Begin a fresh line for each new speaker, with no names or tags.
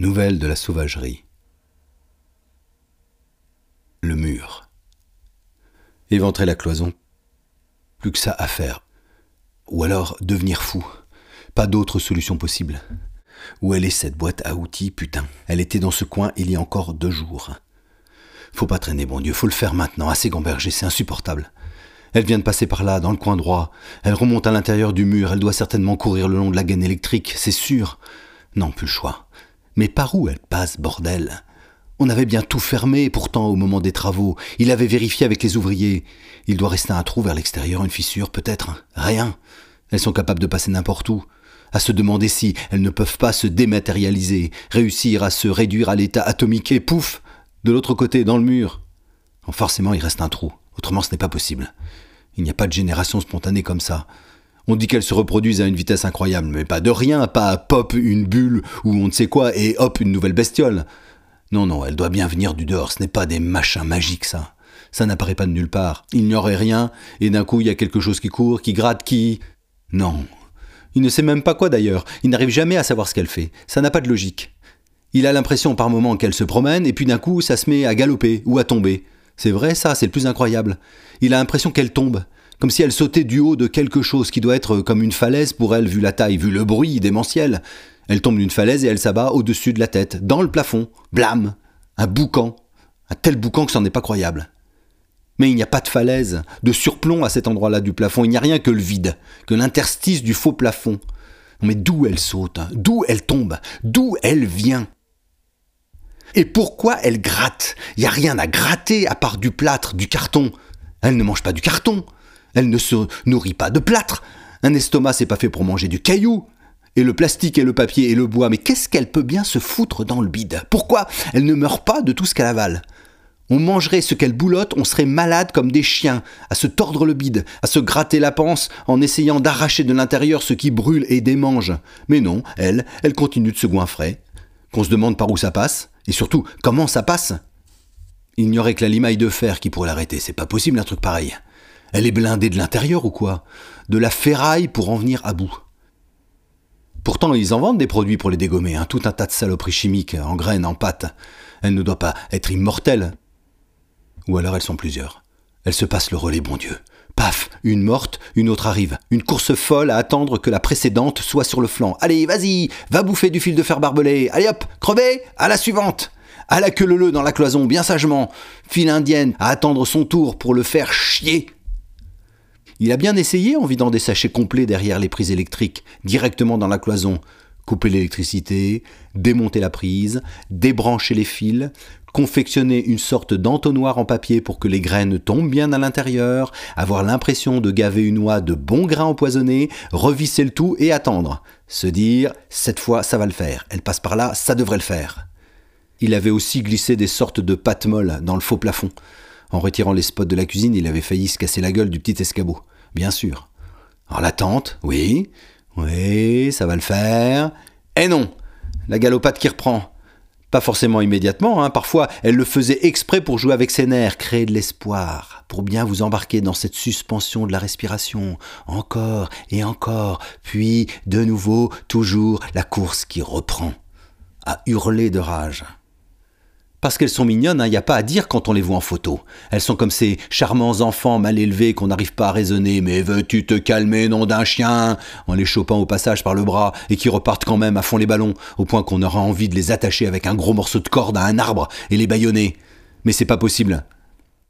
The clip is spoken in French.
Nouvelle de la sauvagerie. Le mur. Éventrer la cloison. Plus que ça à faire. Ou alors devenir fou. Pas d'autre solution possible. Où elle est cette boîte à outils, putain Elle était dans ce coin il y a encore deux jours. Faut pas traîner, bon Dieu, faut le faire maintenant, assez gamberger, c'est insupportable. Elle vient de passer par là, dans le coin droit. Elle remonte à l'intérieur du mur, elle doit certainement courir le long de la gaine électrique, c'est sûr. Non, plus le choix. Mais par où elle passe, bordel? On avait bien tout fermé, pourtant, au moment des travaux. Il avait vérifié avec les ouvriers. Il doit rester un trou vers l'extérieur, une fissure, peut-être. Rien. Elles sont capables de passer n'importe où. À se demander si elles ne peuvent pas se dématérialiser, réussir à se réduire à l'état atomique et pouf, de l'autre côté, dans le mur. forcément, il reste un trou. Autrement, ce n'est pas possible. Il n'y a pas de génération spontanée comme ça. On dit qu'elles se reproduisent à une vitesse incroyable, mais pas de rien, pas pop une bulle ou on ne sait quoi et hop une nouvelle bestiole. Non, non, elle doit bien venir du dehors, ce n'est pas des machins magiques ça. Ça n'apparaît pas de nulle part. Il n'y aurait rien, et d'un coup il y a quelque chose qui court, qui gratte, qui... Non. Il ne sait même pas quoi d'ailleurs, il n'arrive jamais à savoir ce qu'elle fait, ça n'a pas de logique. Il a l'impression par moments qu'elle se promène, et puis d'un coup ça se met à galoper ou à tomber. C'est vrai ça, c'est le plus incroyable. Il a l'impression qu'elle tombe, comme si elle sautait du haut de quelque chose qui doit être comme une falaise pour elle vu la taille, vu le bruit démentiel. Elle tombe d'une falaise et elle s'abat au-dessus de la tête, dans le plafond. Blam Un boucan. Un tel boucan que c'en est pas croyable. Mais il n'y a pas de falaise, de surplomb à cet endroit-là du plafond, il n'y a rien que le vide, que l'interstice du faux plafond. Mais d'où elle saute, hein? D'où elle tombe, d'où elle vient? Et pourquoi elle gratte? Il n'y a rien à gratter à part du plâtre, du carton. Elle ne mange pas du carton, elle ne se nourrit pas de plâtre. Un estomac, c'est pas fait pour manger du caillou. Et le plastique et le papier et le bois, mais qu'est-ce qu'elle peut bien se foutre dans le bide? Pourquoi elle ne meurt pas de tout ce qu'elle avale? On mangerait ce qu'elle boulotte, on serait malade comme des chiens, à se tordre le bide, à se gratter la panse en essayant d'arracher de l'intérieur ce qui brûle et démange. Mais non, elle, elle continue de se goinfrer. Qu'on se demande par où ça passe, et surtout comment ça passe? Il n'y aurait que la limaille de fer qui pourrait l'arrêter, c'est pas possible un truc pareil. Elle est blindée de l'intérieur ou quoi? De la ferraille pour en venir à bout. Pourtant, ils en vendent des produits pour les dégommer, hein, tout un tas de saloperies chimiques, en graines, en pâte. Elle ne doit pas être immortelle. Ou alors elles sont plusieurs. Elles se passent le relais, bon Dieu. Paf, une morte, une autre arrive. Une course folle à attendre que la précédente soit sur le flanc. Allez, vas-y, va bouffer du fil de fer barbelé. Allez hop, crevez, à la suivante. À la queue leu dans la cloison, bien sagement. File indienne à attendre son tour pour le faire chier il a bien essayé en vidant des sachets complets derrière les prises électriques, directement dans la cloison. Couper l'électricité, démonter la prise, débrancher les fils, confectionner une sorte d'entonnoir en papier pour que les graines tombent bien à l'intérieur, avoir l'impression de gaver une oie de bons grains empoisonnés, revisser le tout et attendre. Se dire, cette fois ça va le faire, elle passe par là, ça devrait le faire. Il avait aussi glissé des sortes de pâtes molles dans le faux plafond. En retirant les spots de la cuisine, il avait failli se casser la gueule du petit escabeau. Bien sûr. Alors la tente, oui, oui, ça va le faire. Et non, la galopade qui reprend. Pas forcément immédiatement, hein. parfois elle le faisait exprès pour jouer avec ses nerfs, créer de l'espoir, pour bien vous embarquer dans cette suspension de la respiration, encore et encore, puis de nouveau, toujours la course qui reprend, à hurler de rage. Parce qu'elles sont mignonnes, il hein, a pas à dire quand on les voit en photo. Elles sont comme ces charmants enfants mal élevés qu'on n'arrive pas à raisonner. Mais veux-tu te calmer, nom d'un chien? En les chopant au passage par le bras et qui repartent quand même à fond les ballons, au point qu'on aura envie de les attacher avec un gros morceau de corde à un arbre et les bâillonner. Mais c'est pas possible.